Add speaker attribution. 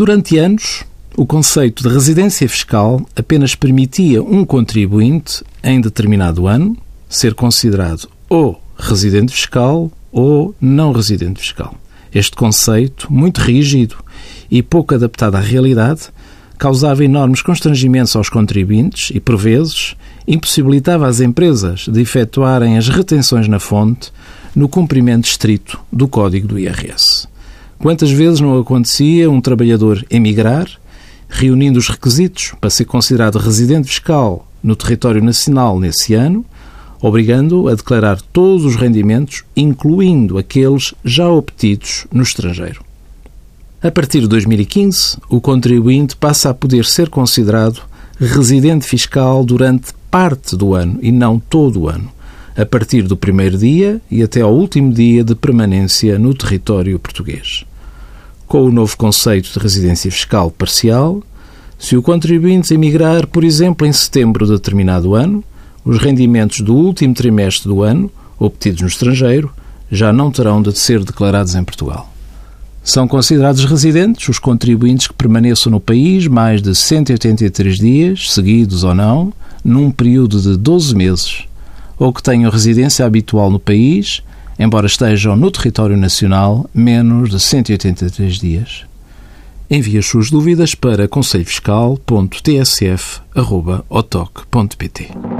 Speaker 1: Durante anos, o conceito de residência fiscal apenas permitia um contribuinte, em determinado ano, ser considerado ou residente fiscal ou não residente fiscal. Este conceito, muito rígido e pouco adaptado à realidade, causava enormes constrangimentos aos contribuintes e, por vezes, impossibilitava as empresas de efetuarem as retenções na fonte no cumprimento estrito do Código do IRS. Quantas vezes não acontecia um trabalhador emigrar, reunindo os requisitos para ser considerado residente fiscal no território nacional nesse ano, obrigando-o a declarar todos os rendimentos, incluindo aqueles já obtidos no estrangeiro. A partir de 2015, o contribuinte passa a poder ser considerado residente fiscal durante parte do ano e não todo o ano, a partir do primeiro dia e até ao último dia de permanência no território português. Com o novo conceito de residência fiscal parcial, se o contribuinte emigrar, por exemplo, em setembro de determinado ano, os rendimentos do último trimestre do ano, obtidos no estrangeiro, já não terão de ser declarados em Portugal. São considerados residentes os contribuintes que permaneçam no país mais de 183 dias, seguidos ou não, num período de 12 meses, ou que tenham residência habitual no país, embora estejam no território nacional menos de 183 dias. Envie as suas dúvidas para conselhofiscal.tsf.otoc.pt.